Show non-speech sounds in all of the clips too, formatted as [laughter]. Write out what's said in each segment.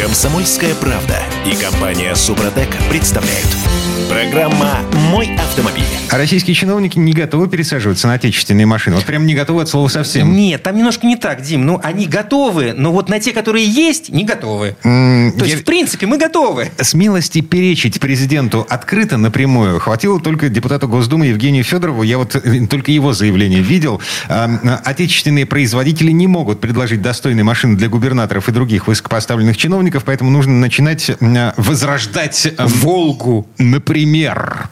Комсомольская правда и компания Супротек представляют. Программа «Мой автомобиль». А российские чиновники не готовы пересаживаться на отечественные машины. Вот прям не готовы от слова совсем. Нет, там немножко не так, Дим. Ну, они готовы, но вот на те, которые есть, не готовы. То я- есть, в принципе, мы готовы. Смелости перечить президенту открыто напрямую хватило только депутату Госдумы Евгению Федорову. Я вот э, только его заявление видел. А, Отечественные производители не могут предложить достойные машины для губернаторов и других высокопоставленных чиновников, поэтому нужно начинать м, возрождать э, Волгу. например.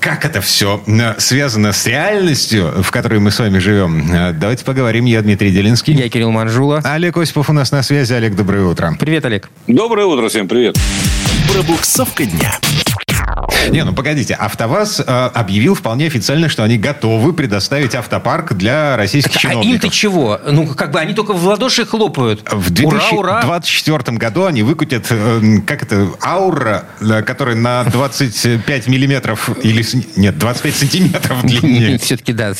Как это все связано с реальностью, в которой мы с вами живем? Э, Давайте поговорим. Я Дмитрий Делинский. Я Кирилл Манжула. Олег Осипов у нас на связи. Олег, доброе утро. Привет, Олег. Доброе утро, всем привет. Пробуксовка дня. Не, ну погодите, АвтоВАЗ э, объявил вполне официально, что они готовы предоставить автопарк для российских А чиновников. им-то чего? Ну, как бы они только в ладоши хлопают. В Ура, ура. 2024 году они выкатят, э, как это, аура, э, которая на 25 миллиметров или, нет, 25 сантиметров длиннее. [laughs] Все-таки да.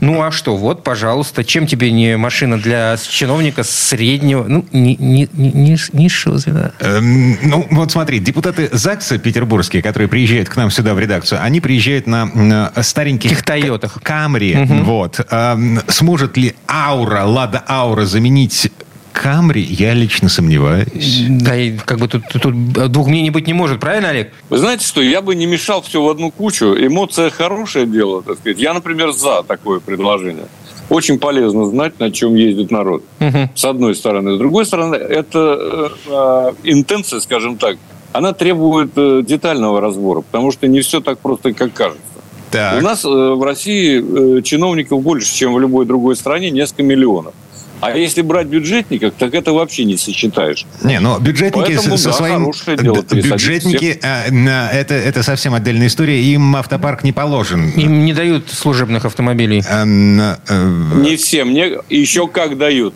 Ну а что, вот, пожалуйста, чем тебе не машина для чиновника среднего, ну, ни- ни- ниш- низшего звена? Эм, Ну, вот смотри, депутаты ЗАГСа петербургские, которые приезжают к нам сюда в редакцию, они приезжают на стареньких «Тойотах». Камри. Вот. Эм, Сможет ли Аура, Лада Аура заменить Камри, я лично сомневаюсь. Да, и как бы тут, тут- тут двух мнений быть не может, правильно, Олег? Вы знаете что, я бы не мешал все в одну кучу. Эмоция хорошее дело, так сказать. Я, например, за такое предложение. Очень полезно знать, на чем ездит народ. Мгм. С одной стороны. С другой стороны, это э, э, интенция, скажем так, она требует э, детального разбора, потому что не все так просто, как кажется. У Так. нас э, в России э, чиновников больше, чем в любой другой стране, несколько миллионов. А если брать бюджетников, так это вообще не сосчитаешь. Не, ну бюджетники Поэтому, со, да, своим... хорошее дело Бюджетники, э, на- это, это совсем отдельная история, им автопарк не положен. Им не дают служебных автомобилей. Эм, э, Не всем, не, еще как дают.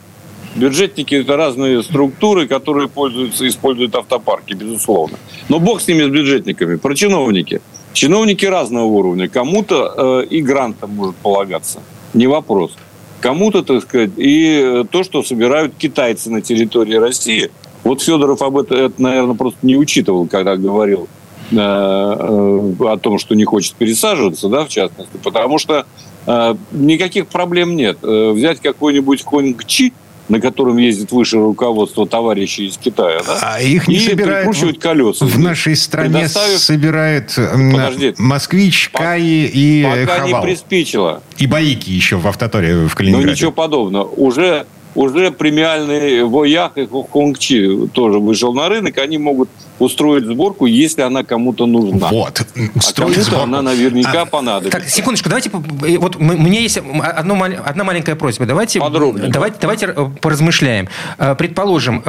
Бюджетники это разные структуры, которые пользуются, используют автопарки, безусловно. Но бог с ними, с бюджетниками. Про чиновники. Чиновники разного уровня. Кому-то э, и грантом может полагаться. Не вопрос. Кому-то, так сказать, и э, то, что собирают китайцы на территории России. Вот Федоров об этом, это, наверное, просто не учитывал, когда говорил э, э, о том, что не хочет пересаживаться, да, в частности, потому что э, никаких проблем нет. Э, взять какой-нибудь Хонгчи, на котором ездит высшее руководство товарищей из Китая, да, а их не и собирают... колеса. В нашей стране собирают Подожди. москвич, По- Каи и Пока не Хавал. приспичило. И Баики еще в автоторе в Но Калининграде. Ну, ничего подобного. Уже, уже премиальный Воях и Хонгчи тоже вышел на рынок. Они могут устроить сборку, если она кому-то нужна. Вот. А Строить кому-то сборку. она наверняка А, понадобится. Так, секундочку, давайте... э, Вот м- у меня есть одно, одна маленькая просьба. Давайте, Подробнее. давайте, давайте э, поразмышляем. Э, Предположим,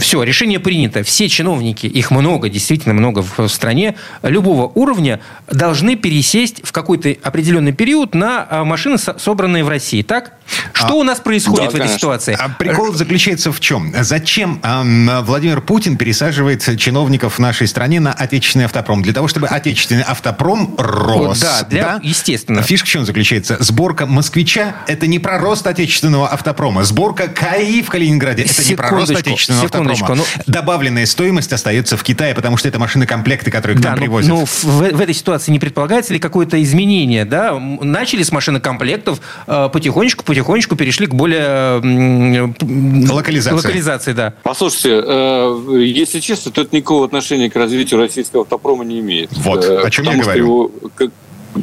все, решение принято. Все чиновники, их много, действительно много в стране, любого уровня, должны пересесть в какой-то определенный период на э, машины, со- собранные в России. Так? Что А, у нас происходит да, в этой конечно. ситуации? А прикол заключается в чем? Зачем эм, Владимир Путин пересаживает чиновников в нашей стране на отечественный автопром? Для того, чтобы отечественный автопром рос. Да, для- естественно. Фишка в чем заключается? Сборка «Москвича» — это не про рост отечественного автопрома. Сборка КАИ в Калининграде — это не про рост отечественного автопрома. Добавленная стоимость остается в Китае, потому что это машины-комплекты, которые к Да, нам ну, привозят. ну, в, в этой ситуации не предполагается ли какое-то изменение? Да? Начали с машинокомплектов, э, потихонечку, потихонечку перешли к более Локализации. локализации, да. Послушайте, э, если честно, то это никакого отношения к развитию российского автопрома не имеет. Вот, Э, о чем я говорю. его, как,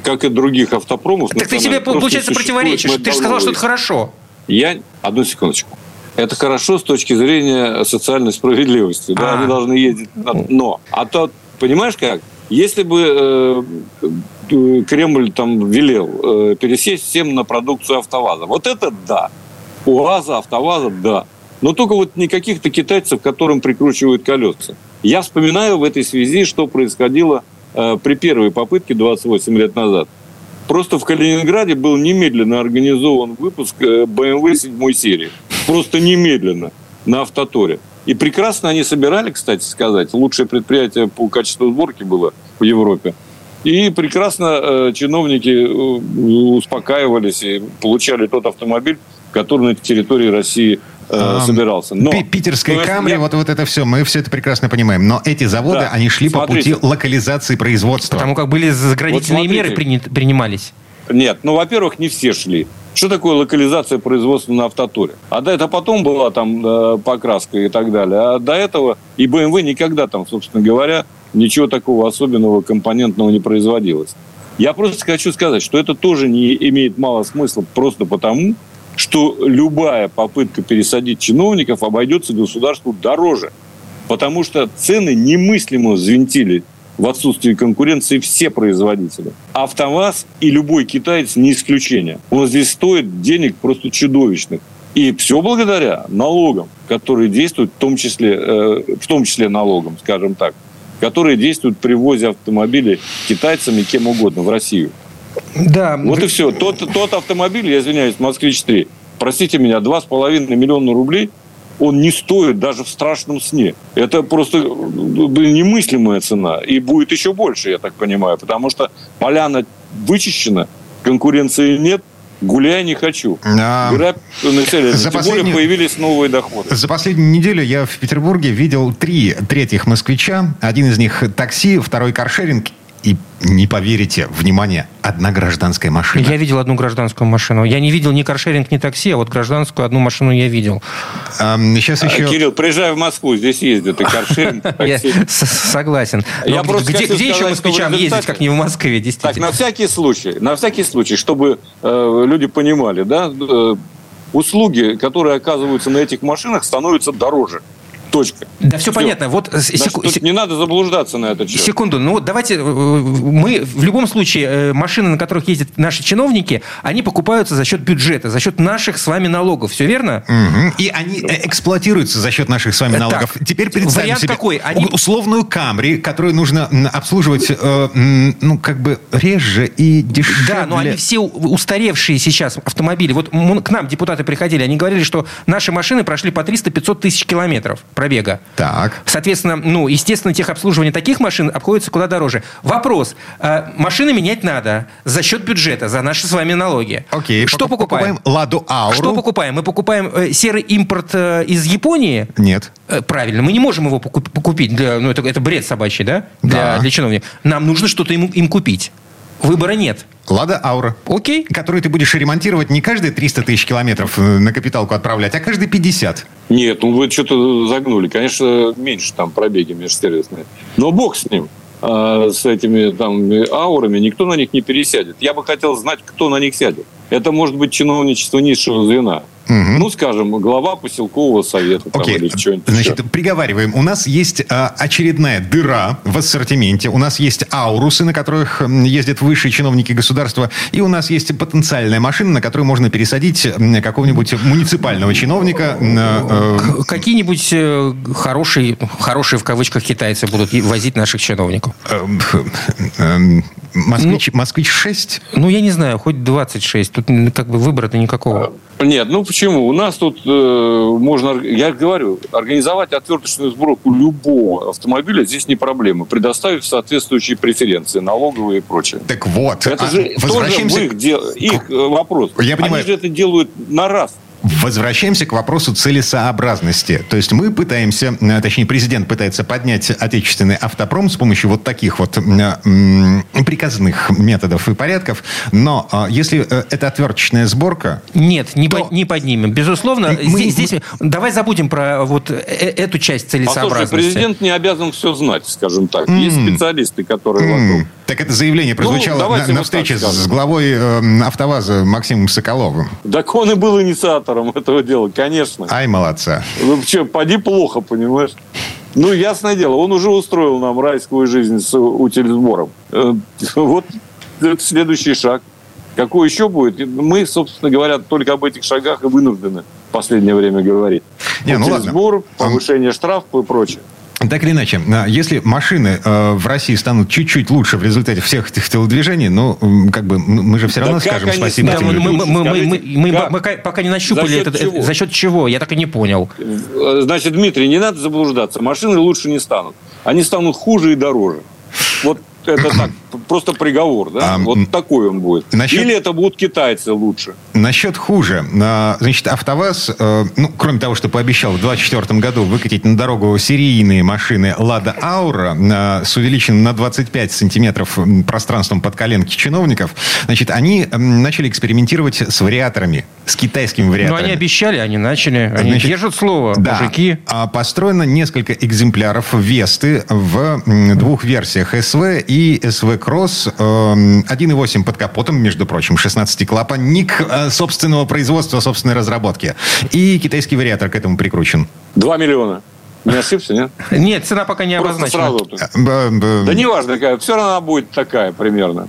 как и других автопромов... Так ты себе, получается, противоречишь. Ты же сказал, что это хорошо. Я... Одну секундочку. Это хорошо с точки зрения социальной справедливости. Да, А. они должны ездить на но. А то, понимаешь как? Если бы э, э, Кремль там велел э, пересесть всем на продукцию АвтоВАЗа, вот это да. УАЗа, АвтоВАЗа, да. Но только вот не каких-то китайцев, которым прикручивают колеса. Я вспоминаю в этой связи, что происходило э, при первой попытке 28 лет назад. Просто в Калининграде был немедленно организован выпуск э, BMW 7 серии. Просто немедленно на автоторе. И прекрасно они собирали, кстати сказать. Лучшее предприятие по качеству сборки было в Европе. И прекрасно э, чиновники э, успокаивались и получали тот автомобиль, который на территории России э, собирался. Но, Питерская Камри, я... вот, вот это все, мы все это прекрасно понимаем. Но эти заводы, да. они шли Смотрите. по пути локализации производства. Потому как были заградительные вот меры принимались. Нет, ну, во-первых, не все шли. Что такое локализация производства на автотуре? А до этого потом была там э, покраска и так далее. А до этого и BMW никогда там, собственно говоря, ничего такого особенного компонентного не производилось. Я просто хочу сказать, что это тоже не имеет мало смысла просто потому, что любая попытка пересадить чиновников обойдется государству дороже. Потому что цены немыслимо взвинтили в отсутствии конкуренции все производители. АвтоВАЗ и любой китаец не исключение. Он здесь стоит денег просто чудовищных. И все благодаря налогам, которые действуют, в том числе, э, в том числе налогам, скажем так, которые действуют при ввозе автомобилей китайцами кем угодно в Россию. Да. Вот и все. Тот, тот автомобиль, я извиняюсь, Москвич-3, простите меня, 2,5 миллиона рублей – он не стоит даже в страшном сне. Это просто немыслимая цена. И будет еще больше, я так понимаю, потому что поляна вычищена, конкуренции нет, Гуляй не хочу. А... Грабь население. За Тем последнюю... более появились новые доходы. За последнюю неделю я в Петербурге видел три третьих москвича. Один из них такси, второй каршеринг и не поверите, внимание, одна гражданская машина. Я видел одну гражданскую машину. Я не видел ни каршеринг, ни такси, а вот гражданскую одну машину я видел. А, сейчас еще... А, Кирилл, приезжай в Москву, здесь ездят и каршеринг, такси. Согласен. Я просто где, где еще москвичам ездить, как не в Москве, действительно? Так, на всякий случай, на всякий случай, чтобы э, люди понимали, да, э, услуги, которые оказываются на этих машинах, становятся дороже. Точка. Да, все, все. понятно. Вот э, секу... Тут не надо заблуждаться на этот счет. Секунду. Ну, давайте... Э, мы в любом случае, э, машины, на которых ездят наши чиновники, они покупаются за счет бюджета, за счет наших с вами налогов. Все верно? Угу. И они эксплуатируются за счет наших с вами налогов. Так, Теперь представим вариант себе какой? Они... условную Камри, которую нужно обслуживать, э, ну, как бы реже и дешевле. Да, но они все устаревшие сейчас автомобили. Вот к нам депутаты приходили, они говорили, что наши машины прошли по 300-500 тысяч километров пробега. Так. Соответственно, ну, естественно, техобслуживание таких машин обходится куда дороже. Вопрос. Э, машины менять надо за счет бюджета, за наши с вами налоги. Окей. Что покупаем? покупаем? Ладу Ауру. Что покупаем? Мы покупаем э, серый импорт э, из Японии? Нет. Э, правильно. Мы не можем его купить. Для, ну, это, это бред собачий, да? Для, да. для чиновников. Нам нужно что-то им, им купить. Выбора нет. Лада Аура. Окей. Которую ты будешь ремонтировать не каждые 300 тысяч километров э, на капиталку отправлять, а каждые 50. Нет, ну вы что-то загнули. Конечно, меньше там пробеги межсервисные. Но бог с ним. А с этими там аурами никто на них не пересядет. Я бы хотел знать, кто на них сядет. Это может быть чиновничество низшего звена. Угу. Ну, скажем, глава поселкового совета. Там, Окей. Или Значит, еще. приговариваем. У нас есть а, очередная дыра в ассортименте. У нас есть аурусы, на которых ездят высшие чиновники государства. И у нас есть потенциальная машина, на которую можно пересадить какого-нибудь муниципального чиновника. Э, Какие-нибудь э, хорошие, хорошие в кавычках китайцы будут возить наших чиновников? Москвич, ну, москвич 6? Ну, я не знаю, хоть 26. Тут как бы выбора-то никакого. Нет, ну почему? У нас тут э, можно, я говорю, организовать отверточную сборку любого автомобиля здесь не проблема. Предоставить соответствующие преференции, налоговые и прочее. Так вот. Это а, же возвращаемся... тоже их, дел... их вопрос. Я понимаю. Они же это делают на раз. Возвращаемся к вопросу целесообразности. То есть мы пытаемся, э, точнее президент пытается поднять отечественный автопром с помощью вот таких вот приказных методов и порядков. Но э, если э, это отверточная сборка... Нет, не, то... по, не поднимем. Безусловно, мы, здесь, здесь... Давай забудем про вот эту часть целесообразности. Послушай, президент не обязан все знать, скажем так. Mm. Есть специалисты, которые mm. вокруг. Так это заявление ну, прозвучало ну, на, на встрече с главой э, АвтоВАЗа Максимом Соколовым. Так он и был инициатором этого дела, конечно. Ай, молодца. Ну, что, поди плохо, понимаешь? Ну, ясное дело, он уже устроил нам райскую жизнь с утильсбором. Э, вот следующий шаг. Какой еще будет? Мы, собственно говоря, только об этих шагах и вынуждены в последнее время говорить. Не, ну ладно. повышение штрафов и прочее. Так или иначе, а, если машины э, в России станут чуть-чуть лучше в результате всех этих телодвижений, ну, как бы мы же все равно да скажем спасибо да, мы, мы, мы, мы, мы, мы пока не нащупали за это. Чего? За счет чего? Я так и не понял. Значит, Дмитрий, не надо заблуждаться. Машины лучше не станут. Они станут хуже и дороже. Вот это так, просто приговор, да? А, вот такой он будет. насчет- Или это будут китайцы лучше. Насчет хуже. А, Значит, АвтоВАЗ, э, ну, кроме того, что пообещал в 2024 году выкатить на дорогу серийные машины «Лада Аура» э, с увеличенным на 25 сантиметров пространством под коленки чиновников, значит, они начали экспериментировать с вариаторами, с китайскими Но вариаторами. Ну, они обещали, они начали. Они Значит, держат слово, Да. мужики. А построено несколько экземпляров Весты в двух версиях СВ и СВ Кросс. эм, 1.8 под капотом, между прочим, 16-клапанник э, собственного производства, собственной разработки. И китайский вариатор к этому прикручен. Два миллиона. Не ошибся, нет? Нет, цена пока не Просто обозначена. сразу. Э, Да неважно какая, все равно она будет такая примерно.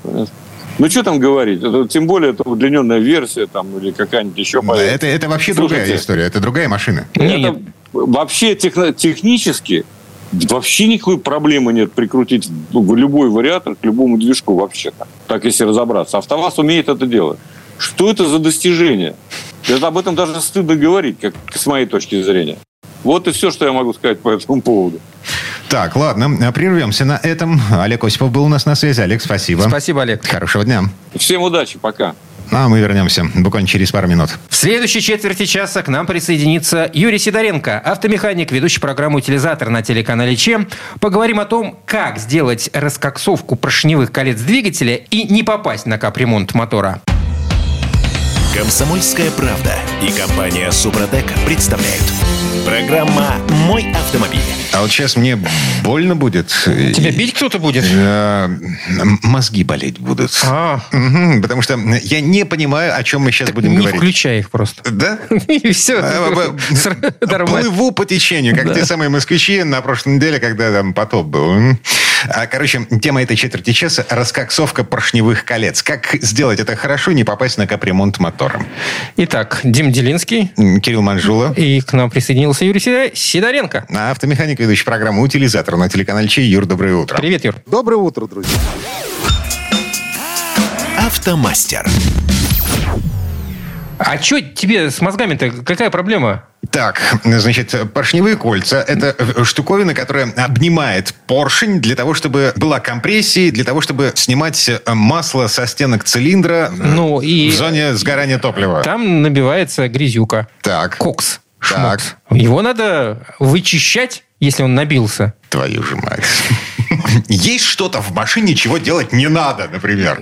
Ну, что там говорить? Это, тем более, это удлиненная версия там, или какая-нибудь еще. Да, это, это вообще другая Слушайте, история, это другая машина. Не, это нет. вообще техно- технически вообще никакой проблемы нет прикрутить ну, любой вариатор к любому движку вообще-то. Так, если разобраться. АвтоВАЗ умеет это делать. Что это за достижение? Это об этом даже стыдно говорить, как с моей точки зрения. Вот и все, что я могу сказать по этому поводу. Так, ладно, прервемся на этом. Олег Осипов был у нас на связи. Олег, спасибо. Спасибо, Олег. Хорошего дня. Всем удачи, пока. А мы вернемся буквально через пару минут. В следующей четверти часа к нам присоединится Юрий Сидоренко, автомеханик, ведущий программу «Утилизатор» на телеканале ЧЕМ. Поговорим о том, как сделать раскоксовку поршневых колец двигателя и не попасть на капремонт мотора. Комсомольская правда и компания Супротек представляют. Программа «Мой автомобиль». А вот сейчас мне больно будет. Тебя бить кто-то будет? Э, Мозги болеть будут. А, Мгм, Потому что я не понимаю, о чем мы сейчас будем не говорить. включай их просто. Да? [laughs] И все. А, б- Плыву по течению, как те самые москвичи на прошлой неделе, когда там потоп был. А, Короче, тема этой четверти часа – раскоксовка поршневых колец. Как сделать это хорошо и не попасть на капремонт мотора? Итак, Дим Делинский. Кирилл Манжула, И к нам присоединился Юрий Сидо- Сидоренко. а автомеханик, ведущий программу «Утилизатор» на телеканале Чей. Юр, доброе утро. Привет, Юр. Доброе утро, друзья. Автомастер. А что тебе с мозгами-то? Какая проблема? Так, значит, поршневые кольца – это э, штуковина, которая обнимает поршень для того, чтобы была компрессия, для того, чтобы снимать э, масло со стенок цилиндра э, Ну, и в зоне сгорания топлива. там набивается грязюка. Так, Кокс. Так. Шмокс. Его надо вычищать, если он набился. твою же мать. [laughs] Есть что-то в машине, чего делать не надо, например.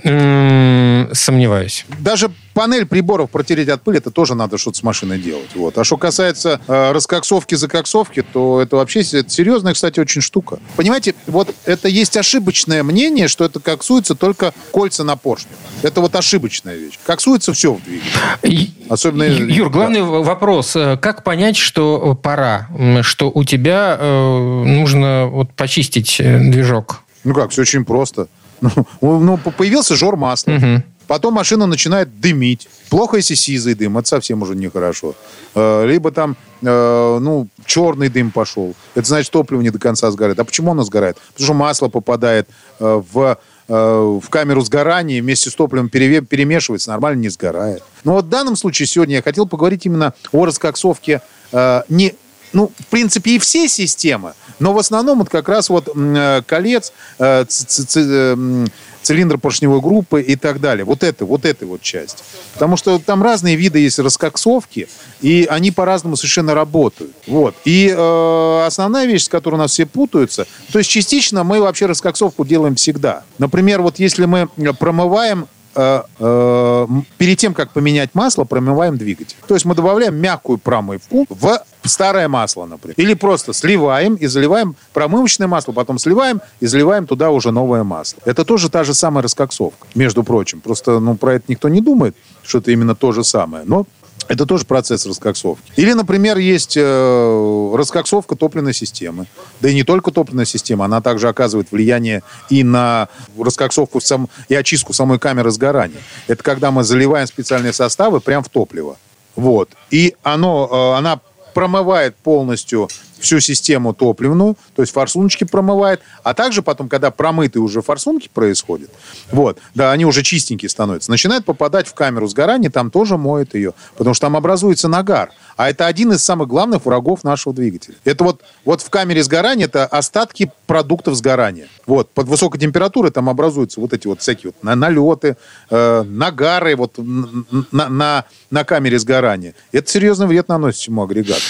Сомневаюсь. Даже панель приборов протереть от пыли, это тоже надо что-то с машиной делать. Вот. А что касается э, раскоксовки, закоксовки, то это вообще это серьезная, кстати, очень штука. Понимаете, вот это есть ошибочное мнение, что это коксуется только кольца на поршне. Это вот ошибочная вещь. Коксуется все в двигателе. Особенно... Юр, главный в- вопрос. э, Как понять, что э, пора? Что у тебя э, нужно вот почистить э, движок? Ну как, все очень просто. [laughs] Ну, ну, появился жор масла. Мгм. Потом машина начинает дымить. Плохо, если сизый дым, это совсем уже нехорошо. Э, Либо там, э, ну, черный дым пошел. Это значит, топливо не до конца сгорает. А почему оно сгорает? Потому что масло попадает э, в, в камеру сгорания, вместе с топливом перемешивается, нормально не сгорает. Но вот в данном случае сегодня я хотел поговорить именно о раскоксовке э, не ну, в принципе, и все системы, но в основном вот как раз вот э, колец, э, ц- ц- ц- э, цилиндр поршневой группы и так далее. Вот это, вот эта вот часть. Потому что там разные виды есть раскоксовки, и они по-разному совершенно работают. Вот. И э, основная вещь, с которой у нас все путаются, то есть частично мы вообще раскоксовку делаем всегда. Например, вот если мы э, промываем э, э, перед тем, как поменять масло, промываем двигатель. То есть мы добавляем мягкую промывку в старое масло, например. Или просто сливаем и заливаем промывочное масло, потом сливаем и заливаем туда уже новое масло. Это тоже та же самая раскоксовка, между прочим. Просто ну, про это никто не думает, что это именно то же самое. Но это тоже процесс раскоксовки. Или, например, есть э, раскоксовка топливной системы. Да и не только топливная система, она также оказывает влияние и на раскоксовку сам, и очистку самой камеры сгорания. Это когда мы заливаем специальные составы прямо в топливо. Вот. И оно, э, она промывает полностью всю систему топливную, то есть форсуночки промывает, а также потом, когда промытые уже форсунки происходят, вот, да, они уже чистенькие становятся, начинает попадать в камеру сгорания, там тоже моет ее, потому что там образуется нагар. А это один из самых главных врагов нашего двигателя. Это вот, вот в камере сгорания это остатки продуктов сгорания. Вот, под высокой температурой там образуются вот эти вот всякие вот налеты, э, нагары вот на, на, на камере сгорания. Это серьезный вред наносит всему агрегату.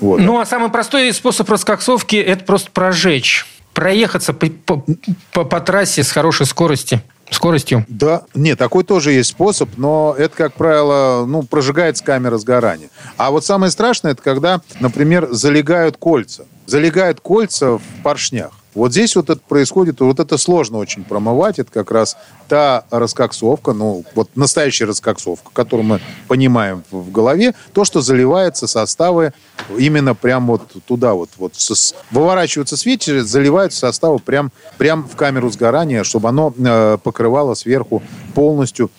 Вот. Ну, а самый простой способ раскоксовки – это просто прожечь. Проехаться по, по, по, по трассе с хорошей скорости скоростью? Да, нет, такой тоже есть способ, но это, как правило, ну, прожигается камера сгорания. А вот самое страшное, это когда, например, залегают кольца. Залегают кольца в поршнях. Вот здесь вот это происходит, вот это сложно очень промывать. Это как раз та раскоксовка, ну, вот настоящая раскоксовка, которую мы понимаем в голове, то, что заливается составы именно прям вот туда вот, вот с, выворачиваются свечи, заливаются составы прям, прям в камеру сгорания, чтобы оно э, покрывало сверху полностью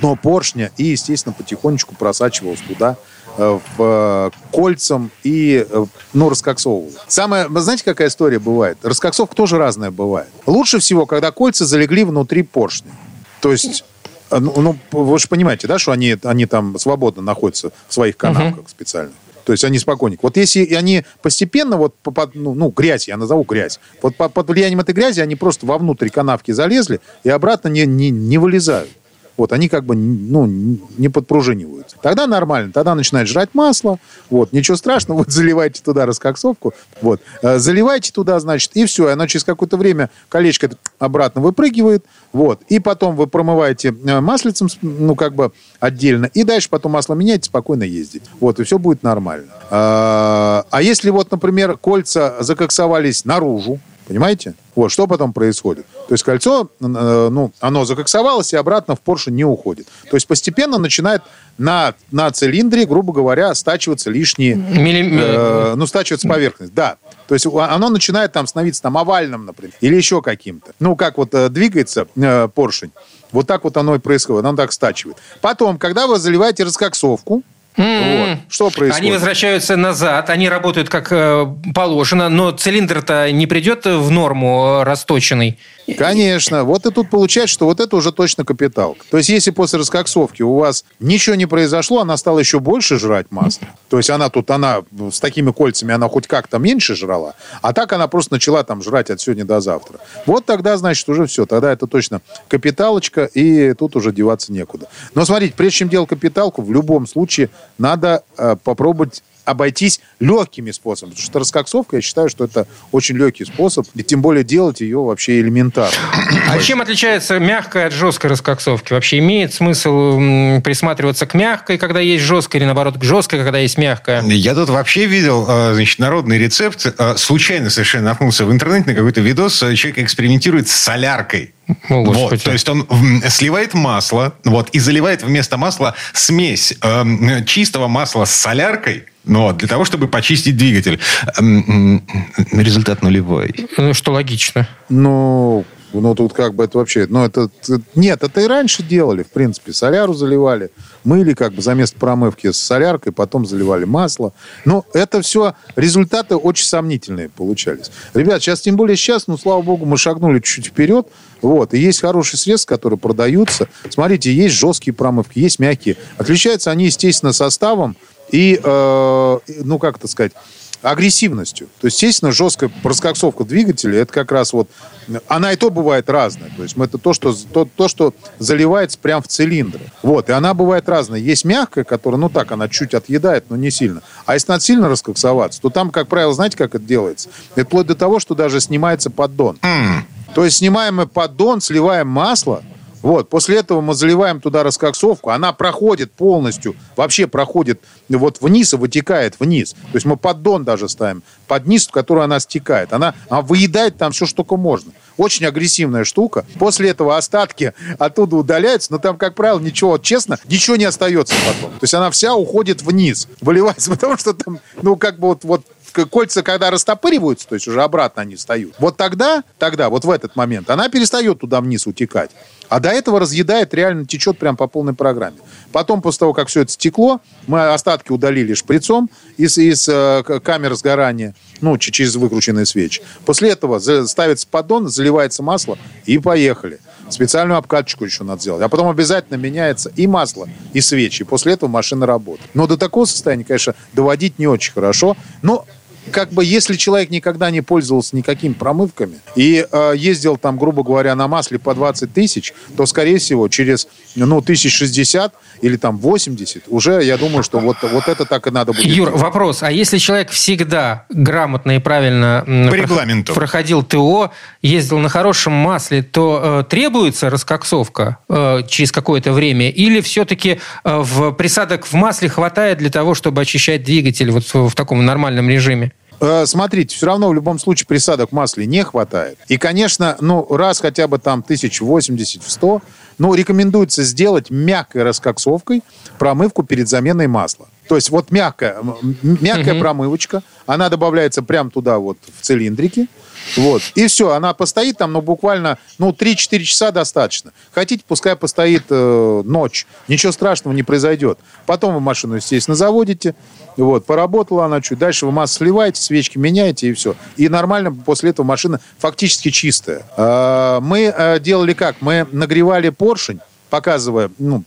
дно поршня и, естественно, потихонечку просачивалось туда в э, кольцам и, э, ну, раскоксовывал. Самое, знаете, какая история бывает? Раскоксовка тоже разная бывает. Лучше всего, когда кольца залегли внутри поршня. То есть ну, ну, вы же понимаете, да, что они, они там свободно находятся в своих канавках uh-huh. специальных. То есть они спокойненько. Вот если они постепенно, вот, под, ну, ну, грязь, я назову грязь, вот под, под влиянием этой грязи они просто вовнутрь канавки залезли и обратно не, не, не вылезают. Вот, они как бы ну, не подпружиниваются. Тогда нормально, тогда начинает жрать масло, вот, ничего страшного, [laughs] вот заливайте туда раскоксовку, вот, э, заливайте туда, значит, и все, и оно через какое-то время колечко обратно выпрыгивает, вот, и потом вы промываете э, маслицем, ну, как бы отдельно, и дальше потом масло меняете, спокойно ездить, вот, и все будет нормально. А, а если вот, например, кольца закоксовались наружу, Понимаете? Вот, что потом происходит? То есть кольцо, э, ну, оно закоксовалось и обратно в поршень не уходит. То есть постепенно начинает на, на цилиндре, грубо говоря, стачиваться лишние... Милли... Э, ну, стачиваться поверхность, да. То есть оно начинает там становиться там овальным, например, или еще каким-то. Ну, как вот э, двигается э, поршень, вот так вот оно и происходит, оно так стачивает. Потом, когда вы заливаете раскоксовку, Mm-hmm. Вот. Что происходит? Они возвращаются назад, они работают как э, положено, но цилиндр-то не придет в норму э, расточенный. Конечно. Вот и тут получается, что вот это уже точно капиталка. То есть, если после раскоксовки у вас ничего не произошло, она стала еще больше жрать масло. То есть, она тут, она с такими кольцами, она хоть как-то меньше жрала, а так она просто начала там жрать от сегодня до завтра. Вот тогда, значит, уже все. Тогда это точно капиталочка, и тут уже деваться некуда. Но смотрите, прежде чем делать капиталку, в любом случае надо э, попробовать обойтись легкими способами. Потому что раскоксовка, я считаю, что это очень легкий способ, и тем более делать ее вообще элементарно. А чем отличается мягкая от жесткой раскоксовки? Вообще имеет смысл присматриваться к мягкой, когда есть жесткая, или наоборот, к жесткой, когда есть мягкая? Я тут вообще видел, э, значит, народный рецепт. Э, случайно совершенно наткнулся в интернете на какой-то видос. Человек экспериментирует с соляркой. О, вот, то есть он сливает масло, вот, и заливает вместо масла смесь э, чистого масла с соляркой, но для того, чтобы почистить двигатель. Результат нулевой. Ну, что логично. Ну, ну, тут как бы это вообще... Ну, это... Нет, это и раньше делали, в принципе. Соляру заливали, мыли как бы за место промывки с соляркой, потом заливали масло. Но это все результаты очень сомнительные получались. Ребят, сейчас, тем более сейчас, ну, слава богу, мы шагнули чуть-чуть вперед. Вот. И есть хорошие средства, которые продаются. Смотрите, есть жесткие промывки, есть мягкие. Отличаются они, естественно, составом и, э, ну, как это сказать, агрессивностью. То есть, естественно, жесткая раскоксовка двигателя, это как раз вот, она и то бывает разная. То есть, это то, что, то, то, что заливается прямо в цилиндры. Вот, и она бывает разная. Есть мягкая, которая, ну так, она чуть отъедает, но не сильно. А если надо сильно раскоксоваться, то там, как правило, знаете, как это делается? Это вплоть до того, что даже снимается поддон. Mm. То есть, снимаем мы поддон, сливаем масло, вот, после этого мы заливаем туда раскоксовку, она проходит полностью, вообще проходит вот вниз и вытекает вниз. То есть мы поддон даже ставим, под низ, в который она стекает. Она, она выедает там все, что только можно. Очень агрессивная штука. После этого остатки оттуда удаляются, но там, как правило, ничего, честно, ничего не остается потом. То есть она вся уходит вниз, выливается, [laughs] потому что там, ну, как бы вот, вот кольца, когда растопыриваются, то есть уже обратно они встают, вот тогда, тогда, вот в этот момент, она перестает туда вниз утекать. А до этого разъедает, реально течет прям по полной программе. Потом, после того, как все это стекло, мы остатки удалили шприцом из, из э, камер сгорания, ну, через выкрученные свечи. После этого ставится поддон, заливается масло и поехали. Специальную обкаточку еще надо сделать. А потом обязательно меняется и масло, и свечи. После этого машина работает. Но до такого состояния, конечно, доводить не очень хорошо. Но как бы если человек никогда не пользовался никакими промывками и э, ездил там, грубо говоря, на масле по 20 тысяч, то, скорее всего, через, ну, тысяч 60 или там 80, уже, я думаю, что вот, вот это так и надо будет. Юр, делать. вопрос. А если человек всегда грамотно и правильно По регламенту. проходил ТО, ездил на хорошем масле, то э, требуется раскоксовка э, через какое-то время? Или все-таки э, в присадок в масле хватает для того, чтобы очищать двигатель вот в, в таком нормальном режиме? Э, Смотрите, все равно в любом случае присадок масле не хватает. И, конечно, ну, раз хотя бы там 1080 в 100, ну, рекомендуется сделать мягкой раскоксовкой промывку перед заменой масла. То есть вот мягкая, мягкая Мгм. промывочка, она добавляется прямо туда вот в цилиндрики, вот, и все, она постоит там, ну, буквально, ну, 3-4 часа достаточно. Хотите, пускай постоит э, ночь, ничего страшного не произойдет. Потом вы машину, естественно, заводите, вот, поработала она чуть, дальше вы масло сливаете, свечки меняете, и все. И нормально после этого машина фактически чистая. А, Мы э, делали как? Мы нагревали поршень, показывая, ну,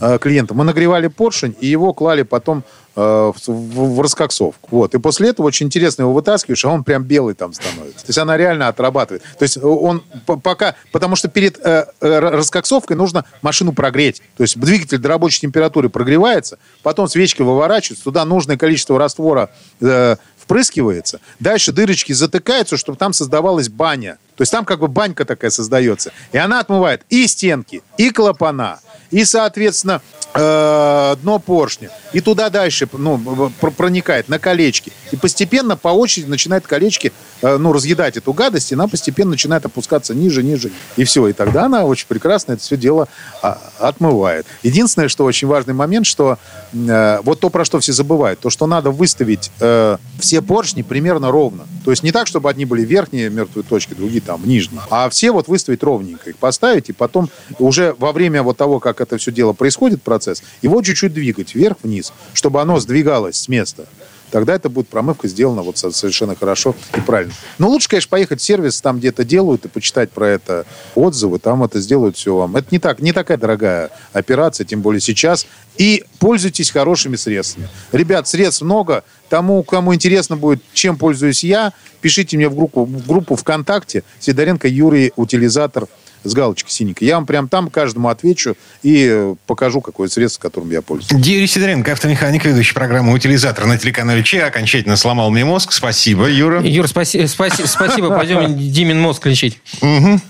э, клиентам. Мы нагревали поршень, и его клали потом э, в, в- раскоксовку. Вот. И после этого очень интересно его вытаскиваешь, а он прям белый там становится. То есть она реально отрабатывает. То есть он п- пока... Потому что перед э, э, раскоксовкой нужно машину прогреть. То есть двигатель до рабочей температуры прогревается, потом свечки выворачиваются, туда нужное количество раствора э, впрыскивается, дальше дырочки затыкаются, чтобы там создавалась баня. То есть там как бы банька такая создается. И она отмывает и стенки, и клапана, и, соответственно, дно поршня. И туда дальше ну, пр- проникает на колечки. И постепенно по очереди начинает колечки э, ну, разъедать эту гадость, и она постепенно начинает опускаться ниже, ниже. И все. И тогда она очень прекрасно это все дело а, отмывает. Единственное, что очень важный момент, что э, вот то, про что все забывают, то, что надо выставить э, все поршни примерно ровно. То есть не так, чтобы одни были верхние мертвые точки, другие там нижние, а все вот выставить ровненько, их поставить, и потом уже во время вот того, как это все дело происходит, процесс, его чуть-чуть двигать вверх-вниз, чтобы оно сдвигалось с места. Тогда это будет промывка сделана вот со- совершенно хорошо и правильно. Но лучше, конечно, поехать в сервис, там где это делают, и почитать про это отзывы, там это сделают все вам. Это не, так, не такая дорогая операция, тем более сейчас. И пользуйтесь хорошими средствами. Ребят, средств много. Тому, кому интересно будет, чем пользуюсь я, пишите мне в группу, в группу ВКонтакте Сидоренко Юрий, утилизатор с галочкой синенькой. Я вам прям там каждому отвечу и э, покажу, какое средство, которым я пользуюсь. Юрий Сидоренко, автомеханик, ведущий программы «Утилизатор» на телеканале Че. Окончательно сломал мне мозг. Спасибо, Юра. Юр, спаси- спаси- спасибо. Пойдем [laughs] Димин мозг лечить.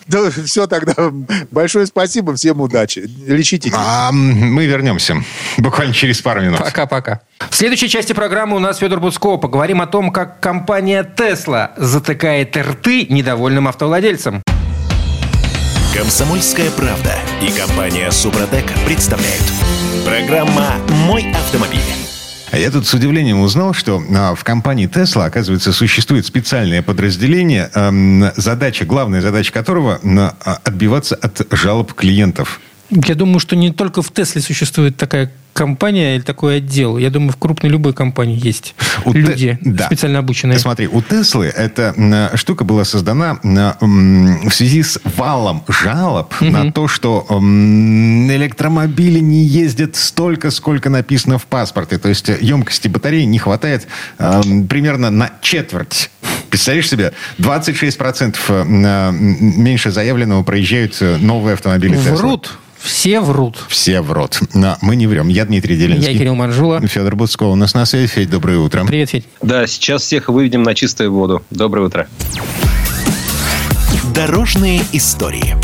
Да, все тогда. Большое спасибо, всем удачи. Лечите. А, мы вернемся буквально через пару минут. Пока-пока. В следующей части программы у нас Федор Буцко. Поговорим о том, как компания Tesla затыкает рты недовольным автовладельцам. Комсомольская правда и компания Супротек представляют. Программа «Мой автомобиль». А я тут с удивлением узнал, что а, в компании Tesla, оказывается, существует специальное подразделение, эм, задача, главная задача которого а, отбиваться от жалоб клиентов. Я думаю, что не только в Тесле существует такая компания или такой отдел. Я думаю, в крупной любой компании есть У Те- люди, да. специально обученные. Смотри, у Теслы эта штука была создана в связи с валом жалоб на то, что электромобили не ездят столько, сколько написано в паспорте. То есть емкости батареи не хватает эм, примерно на четверть. Представляешь себе, 26% э, меньше заявленного проезжают э, новые автомобили Tesla. Врут. Все врут. Все в рот. Но мы не врем. Я Дмитрий Делинский. Я Кирилл Манжула. Федор Буцко у нас на связи. Федь, доброе утро. Привет, Федь. Да, сейчас всех выведем на чистую воду. Доброе утро. Дорожные истории.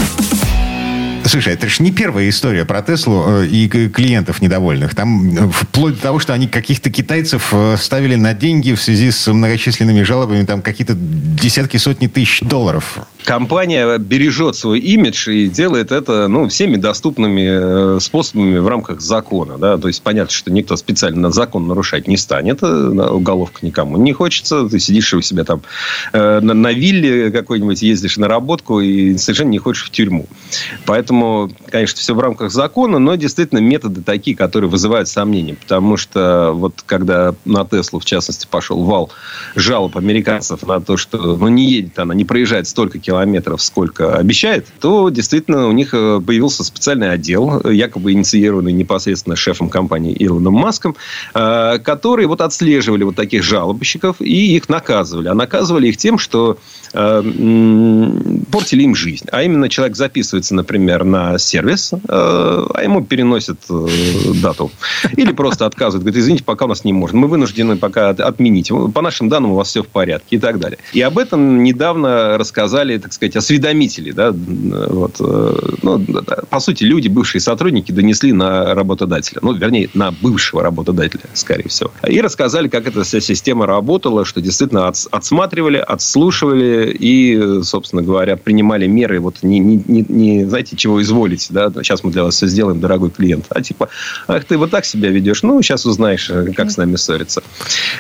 Слушай, это же не первая история про Теслу э, и клиентов недовольных. Там э, вплоть до того, что они каких-то китайцев э, ставили на деньги в связи с многочисленными жалобами, там какие-то десятки, сотни тысяч долларов. Компания бережет свой имидж и делает это ну, всеми доступными э, способами в рамках закона. Да? То есть понятно, что никто специально закон нарушать не станет. Уголовка никому не хочется. Ты сидишь у себя там э, на, на вилле какой-нибудь, ездишь на работку и совершенно не хочешь в тюрьму. Поэтому, конечно, все в рамках закона, но действительно методы такие, которые вызывают сомнения. Потому что вот когда на Теслу, в частности, пошел вал жалоб американцев на то, что ну, не едет она, не проезжает столько километров, сколько обещает, то действительно у них э, появился специальный отдел, якобы инициированный непосредственно шефом компании Илоном Маском, э, которые вот отслеживали вот таких жалобщиков и их наказывали. А наказывали их тем, что э, портили им жизнь. А именно человек записывается, например, на сервис, а ему переносят дату. Или просто отказывают. Говорит, извините, пока у нас не может. Мы вынуждены пока отменить. По нашим данным, у вас все в порядке и так далее. И об этом недавно рассказали так сказать, осведомители, да, вот, э, ну, по сути, люди, бывшие сотрудники, донесли на работодателя, ну, вернее, на бывшего работодателя, скорее всего, и рассказали, как эта вся система работала, что действительно отсматривали, отслушивали и, собственно говоря, принимали меры, вот не, не, не, не знаете, чего изволить, да, сейчас мы для вас все сделаем, дорогой клиент, а типа, ах, ты вот так себя ведешь, ну, сейчас узнаешь, э, как с нами ссориться.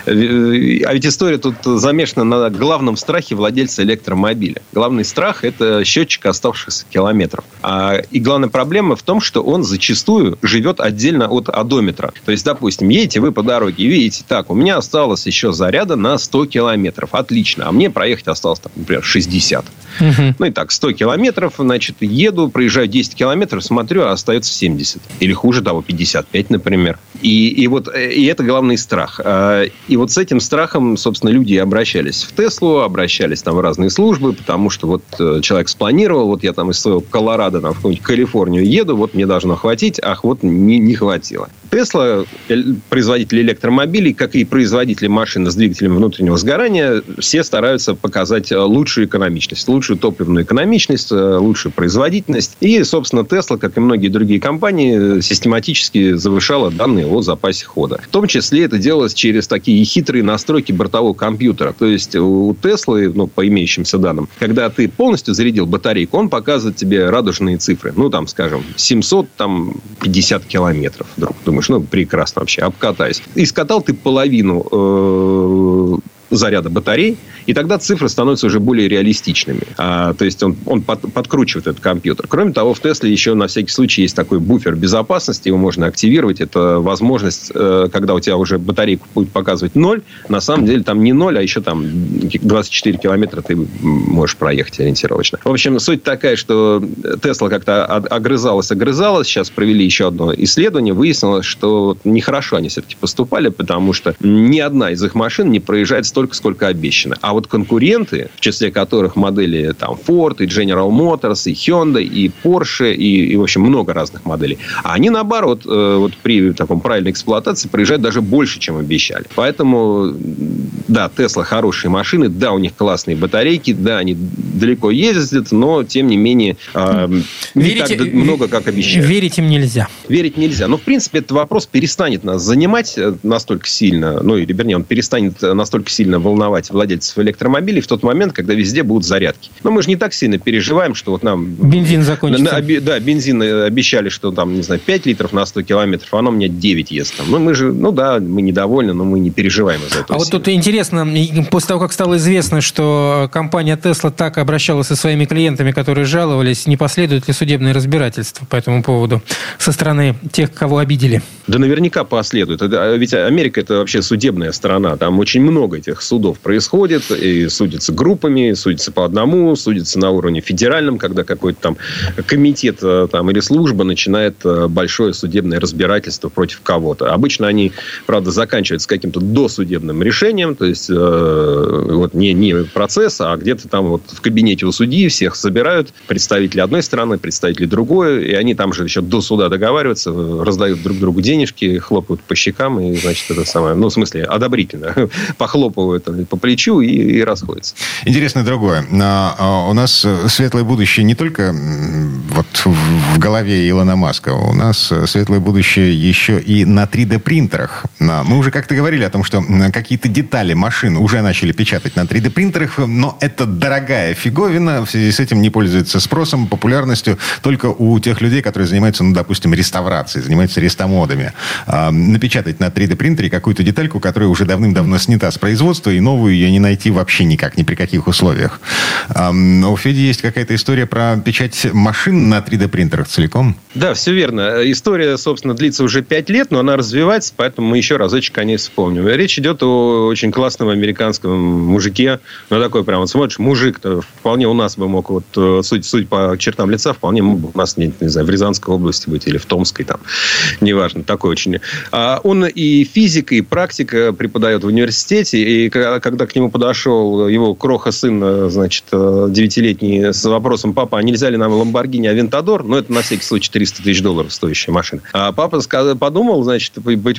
Э, а ведь история тут замешана на главном страхе владельца электромобиля. Главный главный страх – это счетчик оставшихся километров. А, и главная проблема в том, что он зачастую живет отдельно от одометра. То есть, допустим, едете вы по дороге и видите, так, у меня осталось еще заряда на 100 километров. Отлично. А мне проехать осталось, там, например, 60. Угу. Ну и так, 100 километров, значит, еду, проезжаю 10 километров, смотрю, а остается 70. Или хуже того, 55, например. И, и вот и это главный страх. А, и вот с этим страхом, собственно, люди обращались в Теслу, обращались там в разные службы, потому что вот э, человек спланировал, вот я там из своего Колорадо на какую-нибудь Калифорнию еду, вот мне должно хватить, ах, вот не, не хватило. Тесла, производители электромобилей, как и производители машин с двигателем внутреннего сгорания, все стараются показать лучшую экономичность, топливную экономичность, э, лучшую производительность. И, собственно, Тесла, как и многие другие компании, систематически завышала данные о запасе хода. В том числе это делалось через такие хитрые настройки бортового компьютера. То есть у Теслы, ну, по имеющимся данным, когда ты полностью зарядил батарейку, он показывает тебе радужные цифры. Ну, там, скажем, 750 километров. Вдруг думаешь, ну, прекрасно вообще, обкатаюсь. И скатал ты половину э, заряда батарей, и тогда цифры становятся уже более реалистичными. А, то есть он, он под, подкручивает этот компьютер. Кроме того, в Тесле еще на всякий случай есть такой буфер безопасности, его можно активировать. Это возможность, э, когда у тебя уже батарейку будет показывать ноль, на самом деле там не ноль, а еще там 24 километра ты можешь проехать ориентировочно. В общем, суть такая, что Тесла как-то огрызалась, огрызалась. Сейчас провели еще одно исследование. Выяснилось, что нехорошо они все-таки поступали, потому что ни одна из их машин не проезжает столько, сколько обещано. А вот конкуренты, в числе которых модели там Ford, и General Motors, и Hyundai, и Porsche, и, и в общем, много разных моделей, они, наоборот, э, вот при таком правильной эксплуатации проезжают даже больше, чем обещали. Поэтому, да, Tesla хорошие машины, да, у них классные батарейки, да, они далеко ездят, но, тем не менее, э, не Верите, так много, как обещали. Верить им нельзя. Верить нельзя. Но, в принципе, этот вопрос перестанет нас занимать э, настолько сильно, ну, или, вернее, он перестанет настолько сильно волновать владельцев электромобилей в тот момент, когда везде будут зарядки. Но мы же не так сильно переживаем, что вот нам... Бензин закончится. На, да, бензин э, обещали, что там, не знаю, 5 литров на 100 километров, а оно у меня 9 ест. Там. Ну, мы же, ну да, мы недовольны, но мы не переживаем из-за этого. А вот тут интересно, после того, как стало известно, что компания Tesla так обращалась со своими клиентами, которые жаловались, не последует ли судебное разбирательство по этому поводу со стороны тех, кого обидели? Да наверняка последует. Ведь Америка это вообще судебная страна. Там очень много этих судов происходит и судятся группами, судятся по одному, судятся на уровне федеральном, когда какой-то там комитет э, там, или служба начинает э, большое судебное разбирательство против кого-то. Обычно они, правда, заканчиваются каким-то досудебным решением, то есть э, вот не, не процесс, а где-то там вот в кабинете у судьи всех собирают представители одной страны, представители другой, и они там же еще до суда договариваются, раздают друг другу денежки, хлопают по щекам, и, значит, это самое, ну, в смысле, одобрительно, [laughs] похлопывают по плечу и и расходятся. Интересно другое. А, у нас светлое будущее не только вот в голове Илона Маска. У нас светлое будущее еще и на 3D-принтерах. Мы уже как-то говорили о том, что какие-то детали машин уже начали печатать на 3D-принтерах, но это дорогая фиговина. В связи с этим не пользуется спросом, популярностью только у тех людей, которые занимаются, ну, допустим, реставрацией, занимаются рестомодами. А, напечатать на 3D-принтере какую-то детальку, которая уже давным-давно снята с производства, и новую ее не найти вообще никак, ни при каких условиях. У Феди есть какая-то история про печать машин на 3D-принтерах целиком? Да, все верно. История, собственно, длится уже 5 лет, но она развивается, поэтому мы еще разочек о ней вспомним. Речь идет о очень классном американском мужике. Ну, такой прям, вот смотришь, мужик вполне у нас бы мог, вот, э, суть, суть по чертам лица, вполне мог бы у нас, не, не знаю, в Рязанской области быть или в Томской, там, неважно, такой очень. А он и физика, и практика преподает в университете, и когда к нему подошел его кроха-сын, э, значит, э, девятилетний, с вопросом, папа, а нельзя ли нам Ламборгини Авентадор? Ну, это на всякий случай 300 тысяч долларов стоящая машина. А папа подумал, значит,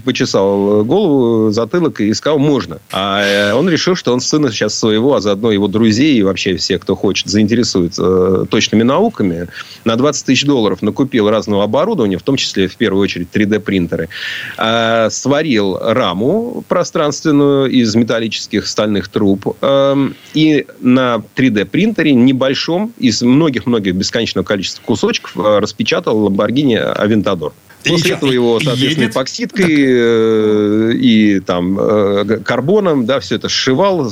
почесал голову, затылок и сказал, можно. А он решил, что он сына сейчас своего, а заодно его друзей и вообще всех, кто хочет, заинтересует э, точными науками, на 20 тысяч долларов накупил разного оборудования, в том числе, в первую очередь, 3D-принтеры, э, сварил раму пространственную из металлических стальных труб э, и на 3D-принтере небольшом из многих-многих бесконечного количества кусочков э, распечатал Lamborghini Aventador. После и этого его, соответственно, едет? эпоксидкой э, и там э, карбоном, да, все это сшивал,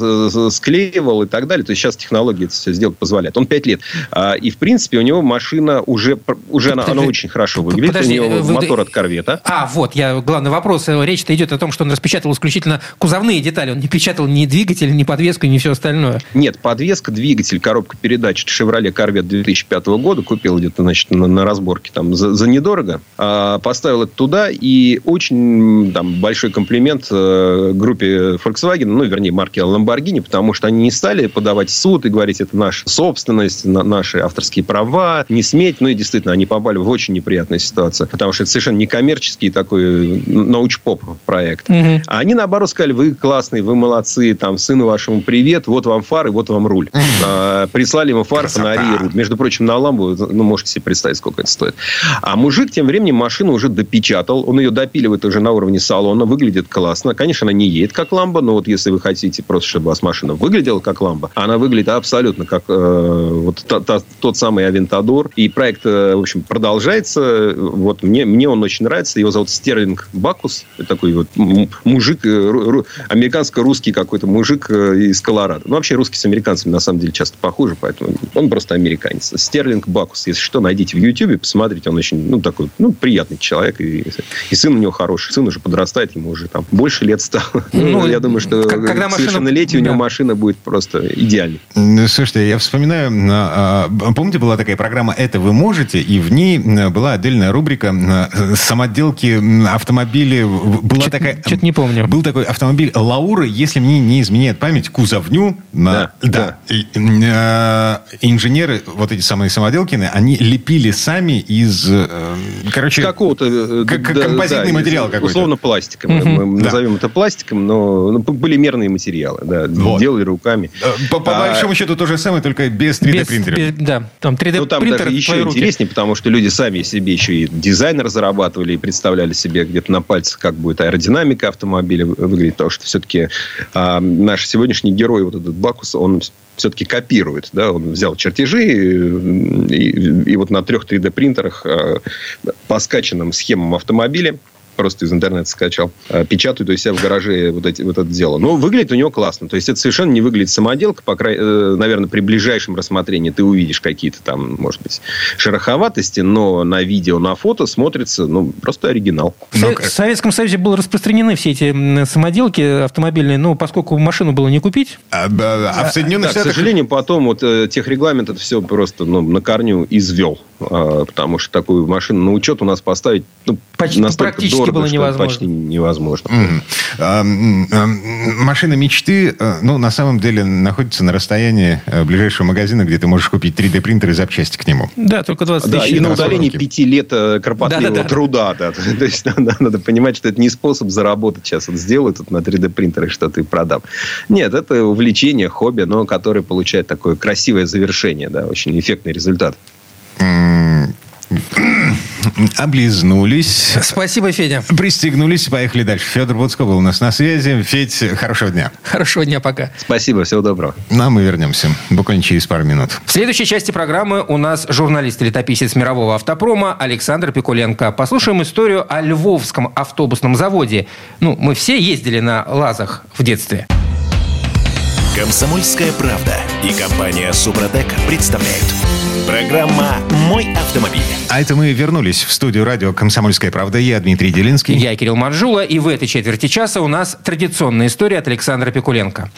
склеивал и так далее. То есть сейчас технологии это все сделать позволяют. Он 5 лет. А, и, в принципе, у него машина уже, уже она, она очень хорошо выглядит. Подожди, у него вы... мотор от корвета. А, вот, я, главный вопрос. Речь-то идет о том, что он распечатал исключительно кузовные детали. Он не печатал ни двигатель, ни подвеску, ни все остальное. Нет, подвеска, двигатель, коробка передач. Chevrolet Corvette 2005 года. Купил где-то, значит, на, на разборке там за, за недорого. А, поставил это туда, и очень там, большой комплимент э, группе Volkswagen, ну, вернее, марке Lamborghini, потому что они не стали подавать в суд и говорить, это наша собственность, на, наши авторские права, не сметь. Ну, и действительно, они попали в очень неприятную ситуацию, потому что это совершенно некоммерческий такой научпоп проект. Угу. А они, наоборот, сказали, вы классные, вы молодцы, там, сыну вашему привет, вот вам фары, вот вам руль. А, прислали ему фары, фонари и руль. Между прочим, на ламбу, ну, можете себе представить, сколько это стоит. А мужик тем временем машину машину уже допечатал, он ее допиливает уже на уровне салона, выглядит классно. Конечно, она не едет как ламба, но вот если вы хотите просто, чтобы у вас машина выглядела как ламба, она выглядит абсолютно как э, вот та, та, тот самый Авентадор. И проект, э, в общем, продолжается. Вот мне, мне он очень нравится. Его зовут Стерлинг Бакус. Такой вот мужик, э, американско-русский какой-то мужик э, из Колорадо. Ну, вообще, русский с американцами на самом деле часто похожи, поэтому он просто американец. Стерлинг Бакус. Если что, найдите в Ютьюбе, посмотрите. Он очень, ну, такой, ну, приятный человек, и, и сын у него хороший. Сын уже подрастает, ему уже там больше лет стало. Ну, ну я думаю, что когда к совершеннолетию машина... у него машина будет просто идеальной. Слушайте, я вспоминаю, а, а, помните, была такая программа «Это вы можете», и в ней была отдельная рубрика самоделки автомобили. Была что такая... Что-то не помню. Был такой автомобиль Лаура, если мне не изменяет память, кузовню. Да. да. да. Инженеры, вот эти самые самоделкины, они лепили сами из... Э, короче... Какого какого-то... Э, как, да, композитный да, материал какой-то. Условно пластиком. Угу. Мы да. назовем это пластиком, но ну, полимерные материалы. Да, вот. Делали руками. Э, по, по а, большому счету то же самое, только без 3D-принтера. Да, там 3D-принтер ну, там даже еще интереснее, потому что люди сами себе еще и дизайн разрабатывали и представляли себе где-то на пальцах, как будет аэродинамика автомобиля выглядеть. Потому что все-таки а, наш сегодняшний герой, вот этот Бакус, он все-таки копирует. Да? Он взял чертежи и, и, и вот на трех 3D-принтерах э, по скачанным схемам автомобиля просто из интернета скачал, э, печатают у себя в гараже вот, эти, вот это дело. Но выглядит у него классно. То есть, это совершенно не выглядит самоделка. По край... Э, наверное, при ближайшем рассмотрении ты увидишь какие-то там, может быть, шероховатости, но на видео, на фото смотрится, ну, просто оригинал. В, в Советском Союзе были распространены все эти самоделки автомобильные, но поскольку машину было не купить. А, а, а в Соединенных да, Штатах... К сожалению, потом вот э, техрегламент это все просто ну, на корню извел. А, потому что такую машину на учет у нас поставить ну, почти настолько дорого, было невозможно. почти невозможно. Mm-hmm. Машина мечты, ну, на самом деле, находится на расстоянии э, ближайшего магазина, где ты можешь купить 3D-принтер и запчасти к нему. Да, только 20 тысяч. Да, и на удалении пяти лет э, кропотливого да, да, труда. Да. Да. [laughs] То есть надо, надо понимать, что это не способ заработать. Сейчас вот сделаю тут на 3D-принтере что-то и продам. Нет, это увлечение, хобби, но которое получает такое красивое завершение, да, очень эффектный результат. [laughs] облизнулись. Спасибо, Федя. Пристегнулись, поехали дальше. Федор Буцко был у нас на связи. Федь, хорошего дня. Хорошего дня, пока. Спасибо, всего доброго. Ну, а мы вернемся буквально через пару минут. В следующей части программы у нас журналист и летописец мирового автопрома Александр Пикуленко. Послушаем историю о Львовском автобусном заводе. Ну, мы все ездили на ЛАЗах в детстве. Комсомольская правда и компания Супротек представляют. Программа «Мой автомобиль». А это мы вернулись в студию радио «Комсомольская правда». Я Дмитрий Делинский. Я Кирилл Манжула, и в этой четверти часа у нас традиционная история от Александра Пикуленко.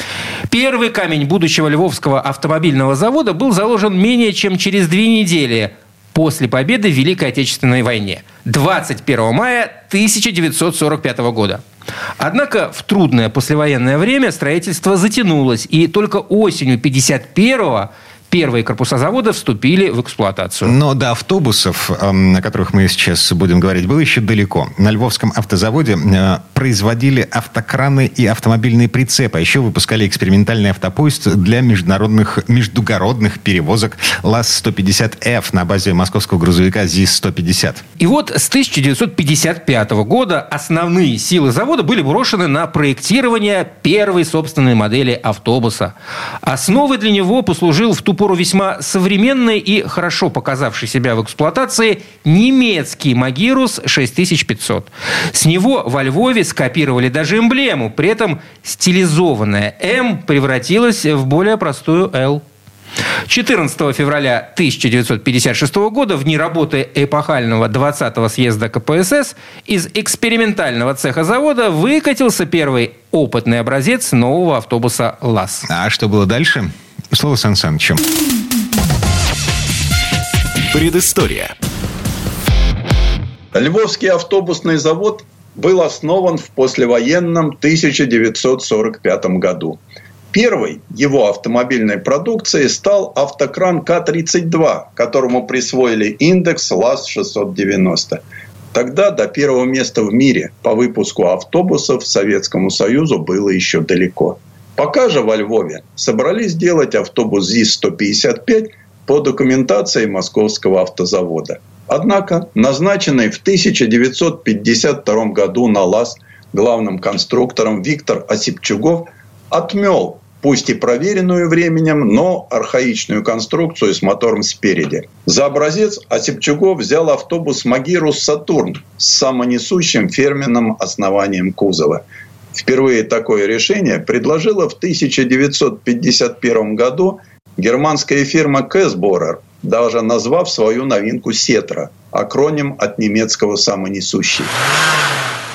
Первый камень будущего Львовского автомобильного завода был заложен менее чем через две недели после победы в Великой Отечественной войне. 21 мая 1945 года. Однако в трудное послевоенное время строительство затянулось, и только осенью 1951 первые корпуса завода вступили в эксплуатацию. Но до автобусов, эм, о которых мы сейчас будем говорить, было еще далеко. На Львовском автозаводе э, производили автокраны и автомобильные прицепы. А еще выпускали экспериментальный автопоезд для международных, междугородных перевозок ЛАЗ-150Ф на базе московского грузовика ЗИС-150. И вот с 1955 года основные силы завода были брошены на проектирование первой собственной модели автобуса. Основой для него послужил в ту пору весьма современный и хорошо показавший себя в эксплуатации немецкий Магирус 6500. С него во Львове скопировали даже эмблему, при этом стилизованная «М» превратилась в более простую «Л». 14 февраля 1956 года, в дни работы эпохального 20-го съезда КПСС, из экспериментального цеха завода выкатился первый опытный образец нового автобуса «ЛАЗ». А что было дальше? Слово Сан Санычу. Предыстория. Львовский автобусный завод был основан в послевоенном 1945 году. Первой его автомобильной продукцией стал автокран К-32, которому присвоили индекс ЛАЗ-690. Тогда до первого места в мире по выпуску автобусов Советскому Союзу было еще далеко. Пока же во Львове собрались сделать автобус ЗИС-155 по документации Московского автозавода. Однако назначенный в 1952 году на ЛАЗ главным конструктором Виктор Осипчугов отмел пусть и проверенную временем, но архаичную конструкцию с мотором спереди. За образец Осипчугов взял автобус «Магирус Сатурн» с самонесущим ферменным основанием кузова. Впервые такое решение предложила в 1951 году германская фирма Кэсборер, даже назвав свою новинку «Сетра», акроним от немецкого «самонесущий».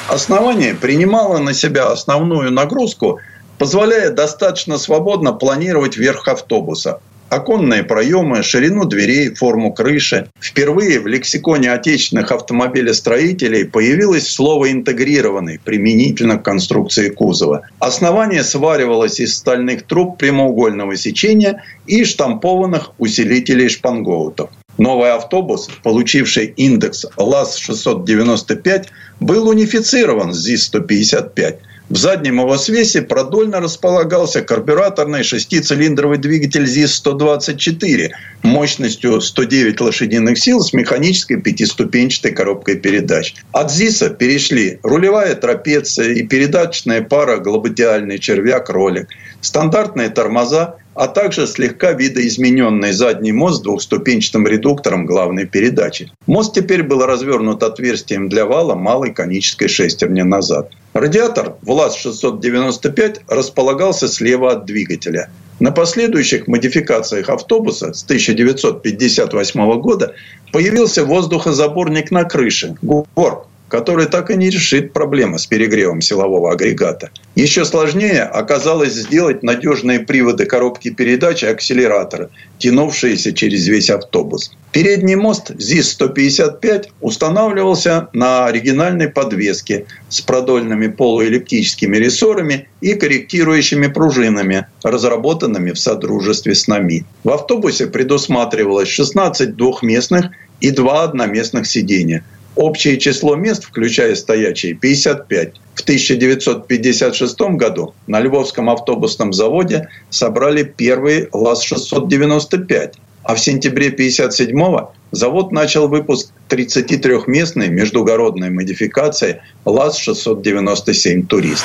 Основание принимало на себя основную нагрузку – позволяя достаточно свободно планировать верх автобуса. Оконные проемы, ширину дверей, форму крыши. Впервые в лексиконе отечественных автомобилестроителей появилось слово «интегрированный» применительно к конструкции кузова. Основание сваривалось из стальных труб прямоугольного сечения и штампованных усилителей шпангоутов. Новый автобус, получивший индекс ЛАЗ-695, был унифицирован с ЗИС-155 – в заднем его свесе продольно располагался карбюраторный шестицилиндровый двигатель ЗИС-124 мощностью 109 лошадиных сил с механической пятиступенчатой коробкой передач. От ЗИСа перешли рулевая трапеция и передаточная пара глободиальный червяк-ролик, стандартные тормоза, а также слегка видоизмененный задний мост с двухступенчатым редуктором главной передачи. Мост теперь был развернут отверстием для вала малой конической шестерни назад. Радиатор ВЛАЗ-695 располагался слева от двигателя. На последующих модификациях автобуса с 1958 года появился воздухозаборник на крыше – ГОР, который так и не решит проблемы с перегревом силового агрегата. Еще сложнее оказалось сделать надежные приводы коробки передач и акселератора, тянувшиеся через весь автобус. Передний мост ЗИС-155 устанавливался на оригинальной подвеске с продольными полуэллиптическими рессорами и корректирующими пружинами, разработанными в содружестве с НАМИ. В автобусе предусматривалось 16 двухместных и два одноместных сидения – Общее число мест, включая стоячие, 55. В 1956 году на Львовском автобусном заводе собрали первый ЛАЗ-695, А в сентябре 1957 завод начал выпуск 33-местной междугородной модификации ЛАЗ-697 «Турист».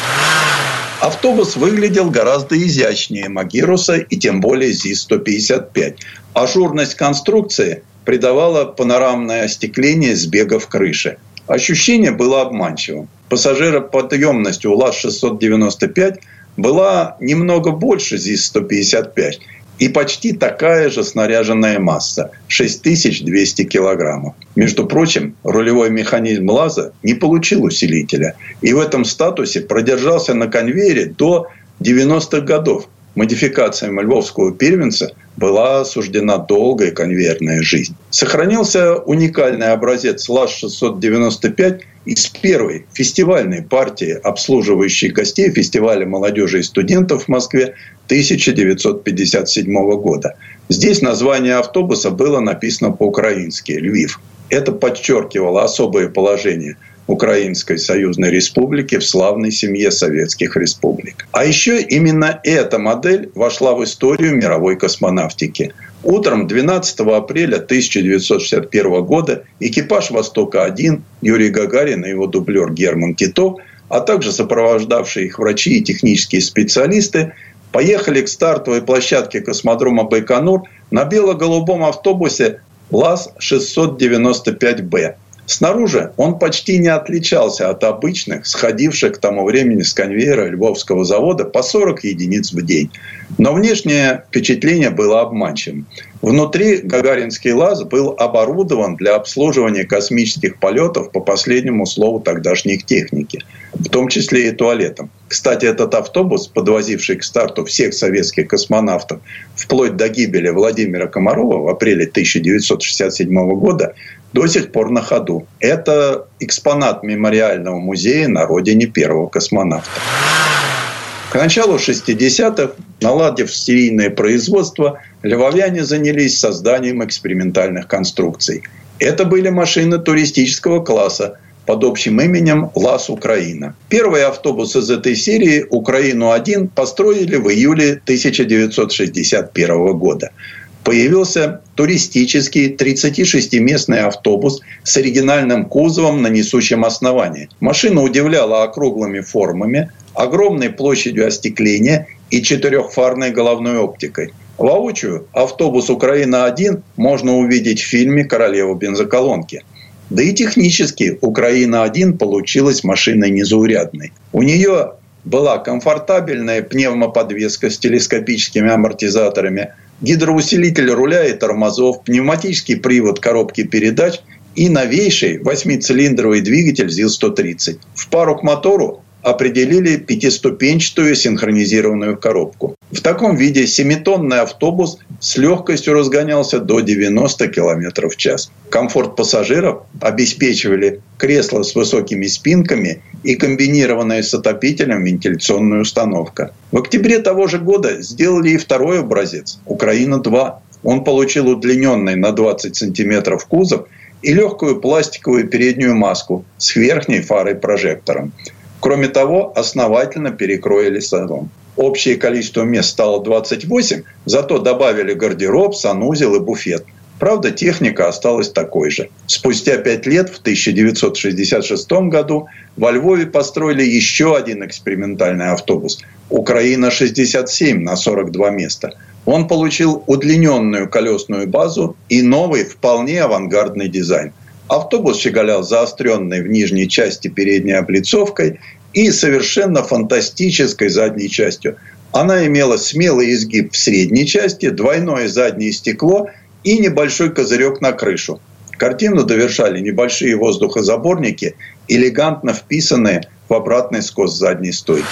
Автобус выглядел гораздо изящнее Магируса и тем более ЗИС-155. Ажурность конструкции придавала панорамное остекление сбегов крыши. Ощущение было обманчивым. Пассажироподъемность у ЛАЗ-695 была немного больше ЗИС-155 и почти такая же снаряженная масса – 6200 килограммов. Между прочим, рулевой механизм ЛАЗа не получил усилителя и в этом статусе продержался на конвейере до 90-х годов. Модификациям львовского первенца была осуждена долгая конвейерная жизнь. Сохранился уникальный образец ЛАЗ-695 из первой фестивальной партии, обслуживающей гостей фестиваля молодежи и студентов в Москве 1957 года. Здесь название автобуса было написано по-украински «Львив». Это подчеркивало особое положение Украинской Союзной Республики в славной семье советских республик. А еще именно эта модель вошла в историю мировой космонавтики – Утром 12 апреля 1961 года экипаж «Востока-1» Юрий Гагарин и его дублер Герман Титов, а также сопровождавшие их врачи и технические специалисты поехали к стартовой площадке космодрома Байконур на бело-голубом автобусе ЛАЗ-695Б – Снаружи он почти не отличался от обычных, сходивших к тому времени с конвейера Львовского завода по 40 единиц в день. Но внешнее впечатление было обманчивым. Внутри Гагаринский ЛАЗ был оборудован для обслуживания космических полетов по последнему слову тогдашних техники, в том числе и туалетом. Кстати, этот автобус, подвозивший к старту всех советских космонавтов вплоть до гибели Владимира Комарова в апреле 1967 года, до сих пор на ходу. Это экспонат мемориального музея на родине первого космонавта. К началу 60-х, наладив серийное производство, львовяне занялись созданием экспериментальных конструкций. Это были машины туристического класса под общим именем ЛАС Украина. Первый автобус из этой серии «Украину-1» построили в июле 1961 года появился туристический 36-местный автобус с оригинальным кузовом на несущем основании. Машина удивляла округлыми формами, огромной площадью остекления и четырехфарной головной оптикой. Воочию автобус «Украина-1» можно увидеть в фильме «Королева бензоколонки». Да и технически «Украина-1» получилась машиной незаурядной. У нее была комфортабельная пневмоподвеска с телескопическими амортизаторами, гидроусилитель руля и тормозов, пневматический привод коробки передач и новейший восьмицилиндровый двигатель ЗИЛ-130. В пару к мотору определили пятиступенчатую синхронизированную коробку. В таком виде семитонный автобус с легкостью разгонялся до 90 км в час. Комфорт пассажиров обеспечивали кресла с высокими спинками и комбинированная с отопителем вентиляционная установка. В октябре того же года сделали и второй образец – «Украина-2». Он получил удлиненный на 20 сантиметров кузов и легкую пластиковую переднюю маску с верхней фарой-прожектором. Кроме того, основательно перекроили салон. Общее количество мест стало 28, зато добавили гардероб, санузел и буфет. Правда, техника осталась такой же. Спустя пять лет, в 1966 году, во Львове построили еще один экспериментальный автобус «Украина-67» на 42 места. Он получил удлиненную колесную базу и новый, вполне авангардный дизайн. Автобус щеголял заостренной в нижней части передней облицовкой и совершенно фантастической задней частью. Она имела смелый изгиб в средней части, двойное заднее стекло и небольшой козырек на крышу. Картину довершали небольшие воздухозаборники, элегантно вписанные в обратный скос задней стойки.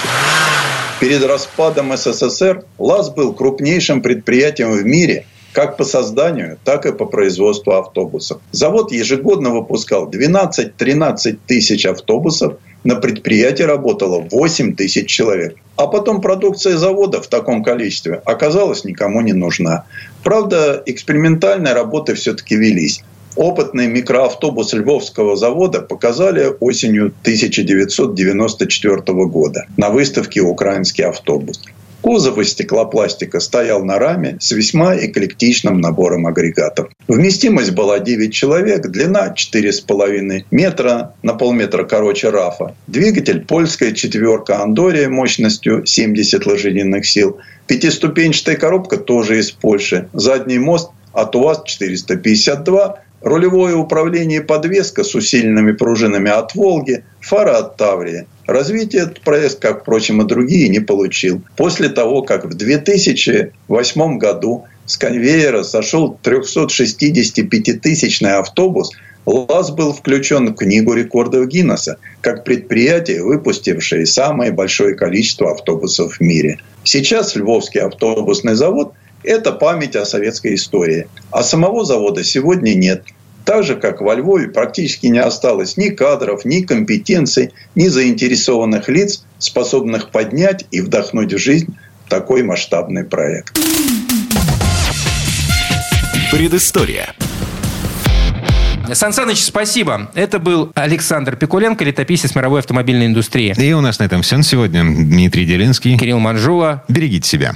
Перед распадом СССР ЛАЗ был крупнейшим предприятием в мире – как по созданию, так и по производству автобусов. Завод ежегодно выпускал 12-13 тысяч автобусов, на предприятии работало 8 тысяч человек. А потом продукция завода в таком количестве оказалась никому не нужна. Правда, экспериментальные работы все-таки велись. Опытный микроавтобус Львовского завода показали осенью 1994 года на выставке «Украинский автобус». Кузов из стеклопластика стоял на раме с весьма эклектичным набором агрегатов. Вместимость была 9 человек, длина 4,5 метра, на полметра короче рафа. Двигатель польская четверка Андория мощностью 70 лошадиных сил. Пятиступенчатая коробка тоже из Польши. Задний мост от УАЗ-452 Рулевое управление и подвеска с усиленными пружинами от «Волги», фара от «Таврии». Развитие этот проект, как, впрочем, и другие, не получил. После того, как в 2008 году с конвейера сошел 365-тысячный автобус, ЛАЗ был включен в Книгу рекордов Гиннесса как предприятие, выпустившее самое большое количество автобусов в мире. Сейчас Львовский автобусный завод это память о советской истории. А самого завода сегодня нет. Так же, как во Львове, практически не осталось ни кадров, ни компетенций, ни заинтересованных лиц, способных поднять и вдохнуть в жизнь такой масштабный проект. Предыстория. Сан Саныч, спасибо. Это был Александр Пикуленко, летописец мировой автомобильной индустрии. И у нас на этом все на сегодня. Дмитрий Делинский. Кирилл Манжула. Берегите себя.